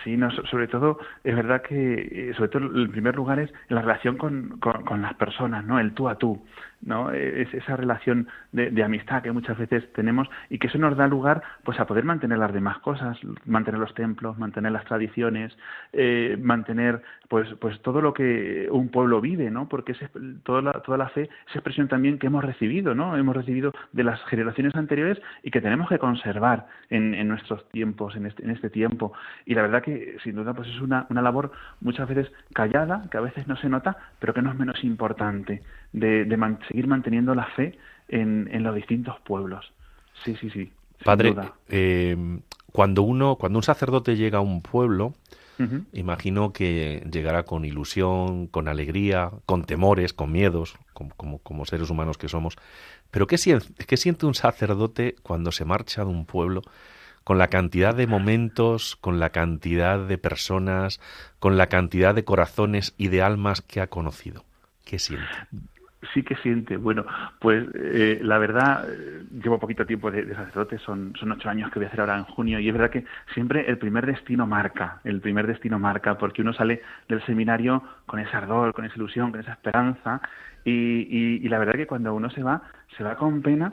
Sí, no, sobre todo, es verdad que, eh, sobre todo, el primer lugar es la relación con, con, las personas, ¿no? El tú a tú. ¿No? Es esa relación de, amistad que muchas veces tenemos y que eso nos da lugar pues a poder mantener las demás cosas, mantener los templos, mantener las tradiciones, eh, mantener pues pues todo lo que un pueblo vive, ¿no? Porque es toda la, toda la fe es expresión también que hemos recibido, ¿no? Hemos recibido de las generaciones anteriores y que tenemos que conservar en, en nuestros tiempos, en este, en este tiempo. Y la verdad que sin duda pues es una, una labor muchas veces callada, que a veces no se nota, pero que no es menos importante de, de seguir manteniendo la fe en, en, los distintos pueblos. Sí, sí, sí. Padre, eh, cuando uno, cuando un sacerdote llega a un pueblo, imagino que llegará con ilusión, con alegría, con temores, con miedos, como, como, seres humanos que somos. Pero ¿qué siente, ¿qué siente un sacerdote cuando se marcha de un pueblo? con la cantidad de momentos, con la cantidad de personas, con la cantidad de corazones y de almas que ha conocido. ¿Qué siente? Sí que siente. Bueno, pues eh, la verdad, eh, llevo poquito tiempo de, sacerdote, son, son ocho años que voy a hacer ahora en junio, y es verdad que siempre el primer destino marca, el primer destino marca, porque uno sale del seminario con ese ardor, con esa ilusión, con esa esperanza, y, y la verdad que cuando uno se va, se va con pena,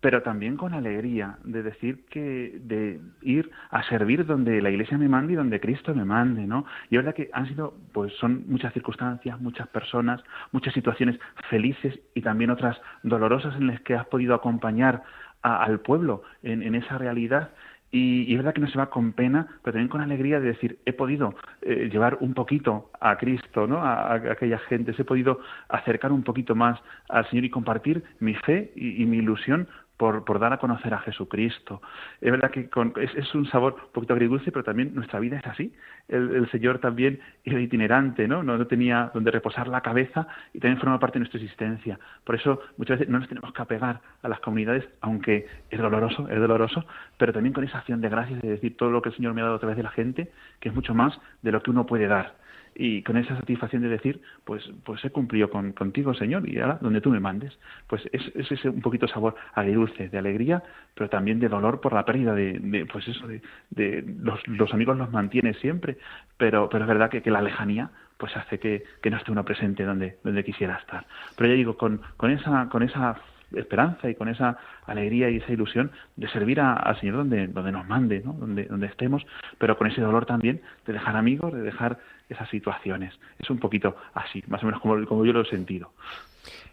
pero también con alegría de decir que de ir a servir donde la Iglesia me mande y donde Cristo me mande, ¿no? Y es verdad que han sido, pues son muchas circunstancias, muchas personas, muchas situaciones felices y también otras dolorosas en las que has podido acompañar al pueblo en, esa realidad y, es verdad que no se va con pena, pero también con alegría de decir, he podido eh, llevar un poquito a Cristo, ¿no? A, aquella gente, he podido acercar un poquito más al Señor y compartir mi fe y mi ilusión por, por, dar a conocer a Jesucristo. Es verdad que es, un sabor un poquito agridulce, pero también nuestra vida es así. El, Señor también era itinerante, ¿no? ¿no? tenía donde reposar la cabeza y también forma parte de nuestra existencia. Por eso muchas veces no nos tenemos que apegar a las comunidades, aunque es doloroso, es doloroso, pero también con esa acción de gracias de decir todo lo que el Señor me ha dado a través de la gente, que es mucho más de lo que uno puede dar y con esa satisfacción de decir, pues, pues he cumplido con, contigo, Señor, y ahora donde tú me mandes. Pues es, es ese un poquito sabor agridulce, de alegría, pero también de dolor por la pérdida de, pues eso, de, de los, los, amigos los mantiene siempre, pero, pero es verdad que, que la lejanía pues hace que, que, no esté uno presente donde, donde quisiera estar. Pero ya digo, con, con esa, con esa esperanza y con esa alegría y esa ilusión de servir al Señor donde, donde nos mande, ¿no? donde, donde estemos, pero con ese dolor también de dejar amigos, de dejar esas situaciones. Es un poquito así, más o menos como, como yo lo he sentido.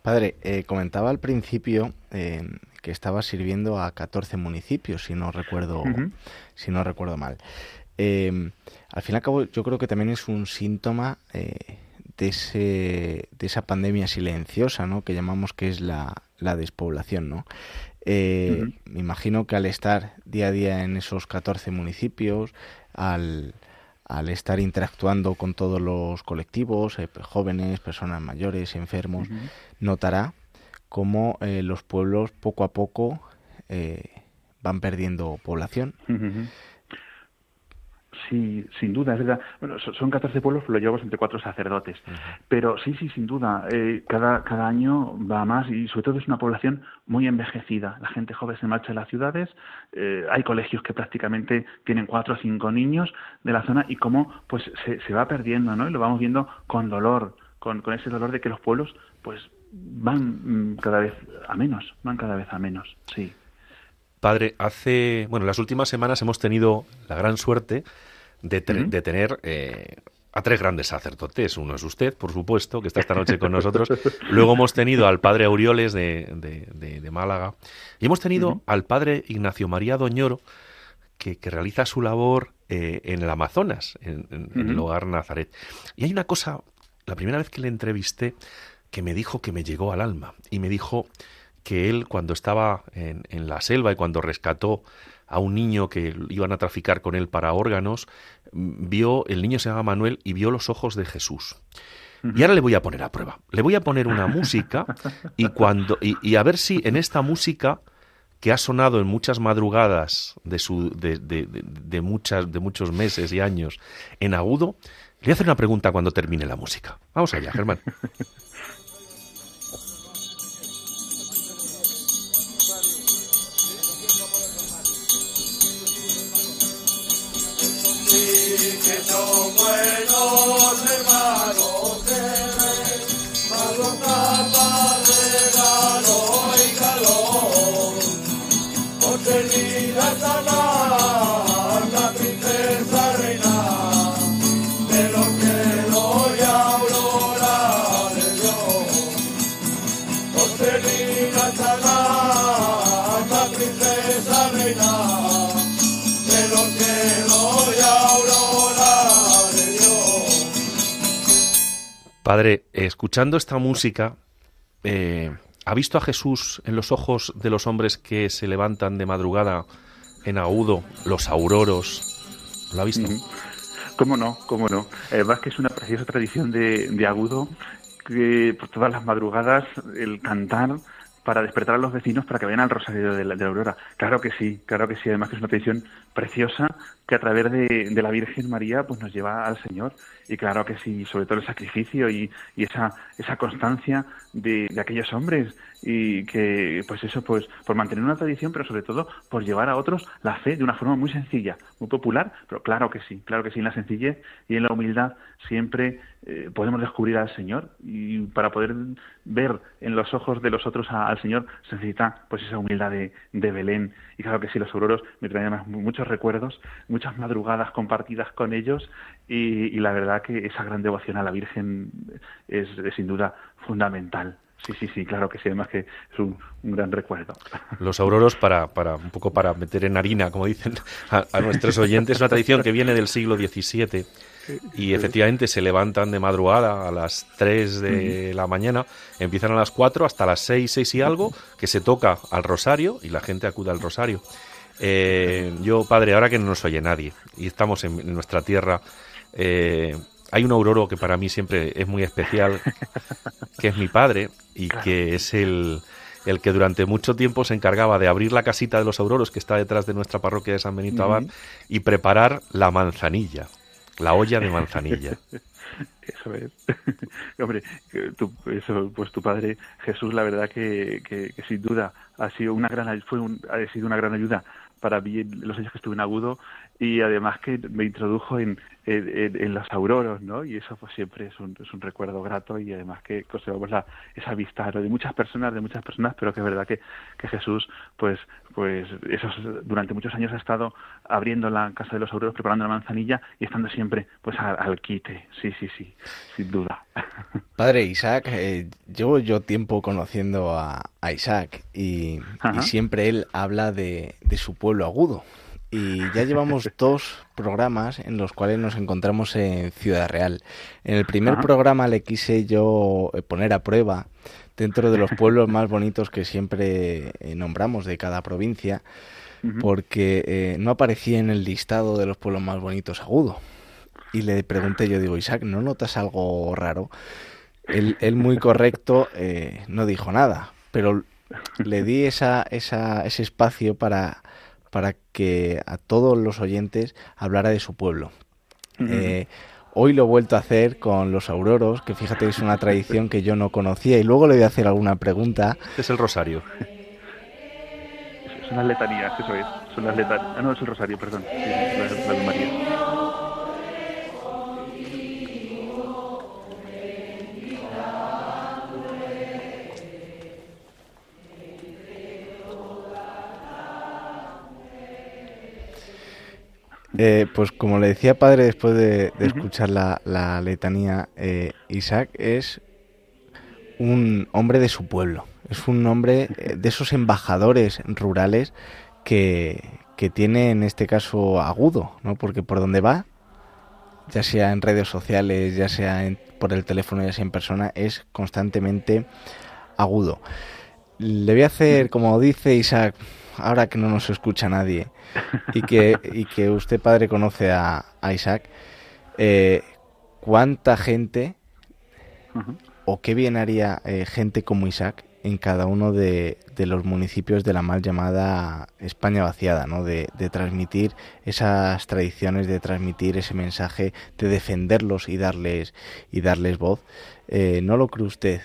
Padre, eh, comentaba al principio eh, que estaba sirviendo a 14 municipios, si no recuerdo, si no recuerdo mal. Eh, al fin y al cabo, yo creo que también es un síntoma de, ese, de esa pandemia silenciosa, ¿no? Que llamamos que es la, la despoblación, ¿no? Me imagino que al estar día a día en esos 14 municipios, al, al estar interactuando con todos los colectivos, eh, jóvenes, personas mayores, enfermos, notará cómo eh, los pueblos poco a poco eh, van perdiendo población. Sí, sin duda, es verdad. Bueno, son 14 pueblos, lo llevamos entre cuatro sacerdotes. Pero sí, sí, sin duda, eh, cada, cada año va más y sobre todo es una población muy envejecida. La gente joven se marcha de las ciudades, eh, hay colegios que prácticamente tienen cuatro o cinco niños de la zona y cómo pues se, se va perdiendo, ¿no? Y lo vamos viendo con dolor, con, con ese dolor de que los pueblos pues van mm, cada vez a menos, van cada vez a menos, sí. Padre, hace, bueno, las últimas semanas hemos tenido la gran suerte de, tener eh, a tres grandes sacerdotes. Uno es usted, por supuesto, que está esta noche con nosotros. (laughs) Luego hemos tenido al padre Aureoles de, Málaga. Y hemos tenido al padre Ignacio María Doñoro, que, realiza su labor eh, en el Amazonas, en, en el hogar Nazaret. Y hay una cosa, la primera vez que le entrevisté, que me dijo que me llegó al alma. Y me dijo que él cuando estaba en, en, la selva y cuando rescató a un niño que iban a traficar con él para órganos, vio, el niño se llama Manuel y vio los ojos de Jesús. Y ahora le voy a poner a prueba. Le voy a poner una (laughs) música y cuando y, a ver si en esta música que ha sonado en muchas madrugadas de su de, de, de, muchas de muchos meses y años en agudo, le hacer una pregunta cuando termine la música. Vamos allá, Germán. (laughs) son buenos hermanos tapa regalo Padre, escuchando esta música, eh, ¿ha visto a Jesús en los ojos de los hombres que se levantan de madrugada en agudo, los auroros? ¿Lo ha visto? ¿Cómo no? ¿Cómo no? Además que es una preciosa tradición de, agudo que por todas las madrugadas el cantar para despertar a los vecinos para que vayan al Rosario de la, de la Aurora. Claro que sí, claro que sí. Además que es una tradición preciosa que a través de, de, la Virgen María pues nos lleva al Señor. Y claro que sí, sobre todo el sacrificio y, y esa, esa constancia de, de, aquellos hombres. Y que pues eso pues por mantener una tradición pero sobre todo por llevar a otros la fe de una forma muy sencilla, muy popular, pero claro que sí, claro que sí, en la sencillez y en la humildad siempre eh, podemos descubrir al Señor. Y para poder ver en los ojos de los otros a, al Señor se necesita pues esa humildad de, de Belén. Y claro que sí, los auroros me traen muchos recuerdos, muchas madrugadas compartidas con ellos. Y, y la verdad que esa gran devoción a la Virgen es, es sin duda fundamental. Sí, sí, sí, claro que sí, además que es un, un gran recuerdo. (laughs) Los auroros, para, para, un poco para meter en harina, como dicen a, a nuestros oyentes, es una tradición que viene del siglo XVII y efectivamente se levantan de madrugada a las 3 de la mañana, empiezan a las 4 hasta las 6, 6 y algo, que se toca al rosario y la gente acude al rosario. Eh, yo, padre, ahora que no nos oye nadie y estamos en nuestra tierra, eh, hay un auroro que para mí siempre es muy especial, (laughs) que es mi padre y claro. que es el, el que durante mucho tiempo se encargaba de abrir la casita de los auroros que está detrás de nuestra parroquia de San Benito Abad uh -huh. y preparar la manzanilla, la olla de manzanilla. (laughs) Eso es. (laughs) Hombre, tu, eso, pues tu padre Jesús, la verdad que, que, que sin duda ha sido una gran fue un, ha sido una gran ayuda para mí los años que estuve en Agudo y además que me introdujo en, en, en, los auroros, ¿no? Y eso pues siempre es un, es un recuerdo grato y además que conservamos la, esa vista ¿no? de muchas personas, de muchas personas, pero que es verdad que, que Jesús, pues, pues esos, durante muchos años ha estado abriendo la casa de los auroros, preparando la manzanilla y estando siempre pues al, al quite, sí, sí, sí, sin duda. (laughs) Padre Isaac, eh, llevo yo tiempo conociendo a, a Isaac y, y, siempre él habla de, de su pueblo agudo y ya llevamos (laughs) dos programas en los cuales nos encontramos en Ciudad Real. En el primer Ajá. programa le quise yo eh, poner a prueba dentro de los pueblos más bonitos que siempre eh, nombramos de cada provincia, uh -huh. porque eh, no aparecía en el listado de los pueblos más bonitos agudo. Y le pregunté, yo digo, Isaac, ¿no notas algo raro? Él, él muy correcto, eh, no dijo nada, pero le di esa, esa, ese espacio para para que a todos los oyentes hablara de su pueblo. Uh -huh. eh, hoy lo he vuelto a hacer con los auroros, que fíjate que es una tradición que yo no conocía, y luego le voy a hacer alguna pregunta. Es el rosario. Son las letanías, eso es. Son las letanías. Ah, no, es el rosario, perdón. Sí, la, la Eh, pues como le decía padre después de, de escuchar la, la letanía, eh, Isaac es un hombre de su pueblo, es un hombre eh, de esos embajadores rurales que, que tiene en este caso agudo, ¿no? Porque por donde va, ya sea en redes sociales, ya sea en, por el teléfono, ya sea en persona, es constantemente agudo. Le voy a hacer, como dice Isaac, ahora que no nos escucha nadie y que, y que usted, padre, conoce a, a Isaac, eh, ¿cuánta gente uh -huh. o qué bien haría eh, gente como Isaac en cada uno de, de, los municipios de la mal llamada España vaciada, ¿no? De, de, transmitir esas tradiciones, de transmitir ese mensaje, de defenderlos y darles, y darles voz? Eh, ¿No lo cree usted?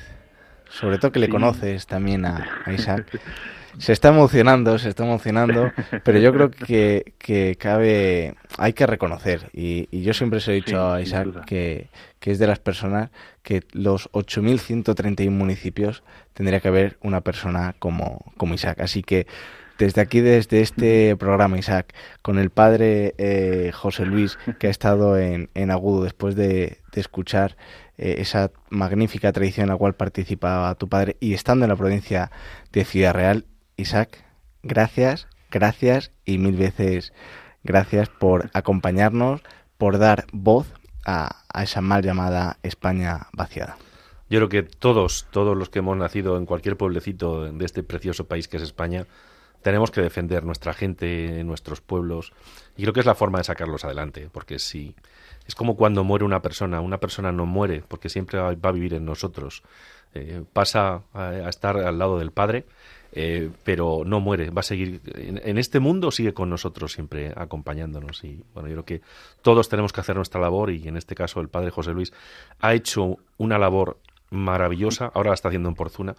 Sobre todo que le sí. conoces también a, a Isaac. (laughs) se está emocionando, se está emocionando, pero yo creo que, que cabe, hay que reconocer, y, y yo siempre se he dicho sí, a Isaac que, que, es de las personas que los 8.131 municipios tendría que haber una persona como, como Isaac. Así que desde aquí, desde este programa, Isaac, con el padre eh, José Luis, que ha estado en, en Agudo después de, de escuchar eh, esa magnífica tradición en la cual participaba tu padre y estando en la provincia de Ciudad Real, Isaac, gracias, gracias y mil veces gracias por acompañarnos, por dar voz a, a, esa mal llamada España vaciada. Yo creo que todos, todos los que hemos nacido en cualquier pueblecito de este precioso país que es España, tenemos que defender nuestra gente, nuestros pueblos, y creo que es la forma de sacarlos adelante, porque si es como cuando muere una persona, una persona no muere porque siempre va a vivir en nosotros, eh, pasa a, estar al lado del Padre, eh, pero no muere, va a seguir en, este mundo, sigue con nosotros siempre acompañándonos. Y bueno, yo creo que todos tenemos que hacer nuestra labor y en este caso el Padre José Luis ha hecho una labor maravillosa, ahora la está haciendo en Porzuna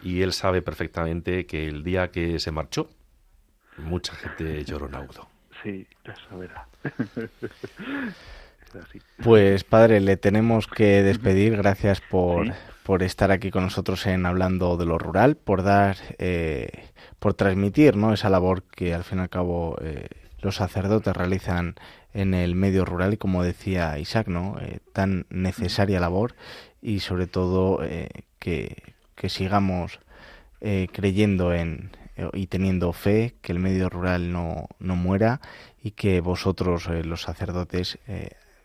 y él sabe perfectamente que el día que se marchó, mucha gente lloró en auto. Sí, eso (laughs) Pues padre, le tenemos que despedir. Gracias por, por estar aquí con nosotros en Hablando de lo Rural, por dar, eh, por transmitir ¿no? esa labor que al fin y al cabo eh, los sacerdotes realizan en el medio rural y como decía Isaac, ¿no? Eh, tan necesaria labor y sobre todo que, que, sigamos creyendo en y teniendo fe que el medio rural no, no muera y que vosotros los sacerdotes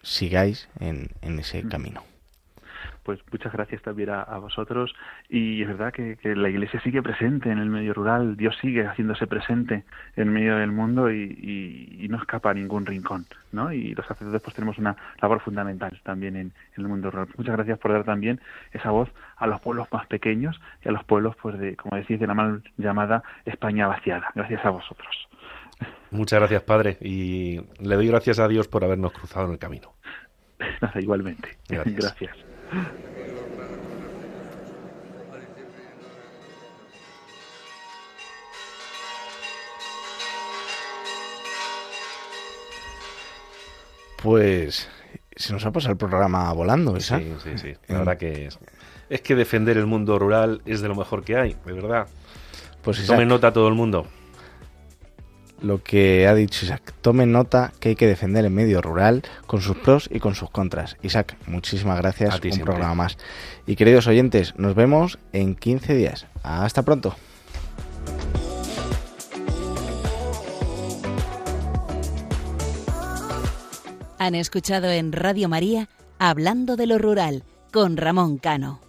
sigáis en, en ese camino pues muchas gracias también a, vosotros y es verdad que, la Iglesia sigue presente en el medio rural, Dios sigue haciéndose presente en medio del mundo y, no escapa a ningún rincón, ¿no? Y los sacerdotes pues tenemos una labor fundamental también en, el mundo rural. Muchas gracias por dar también esa voz a los pueblos más pequeños y a los pueblos, pues de, como decís, de la mal llamada España vaciada. Gracias a vosotros. Muchas gracias, Padre, y le doy gracias a Dios por habernos cruzado en el camino. Nada, igualmente. Gracias. Pues se nos ha pasado el programa volando, ¿esa? Sí, sí, sí. La verdad que es, es que defender el mundo rural es de lo mejor que hay, de verdad. Pues Tome nota todo el mundo lo que ha dicho Isaac. Tomen nota que hay que defender el medio rural con sus pros y con sus contras. Isaac, muchísimas gracias. por Un programa más. Y queridos oyentes, nos vemos en 15 días. Hasta pronto. Han escuchado en Radio María Hablando de lo Rural con Ramón Cano.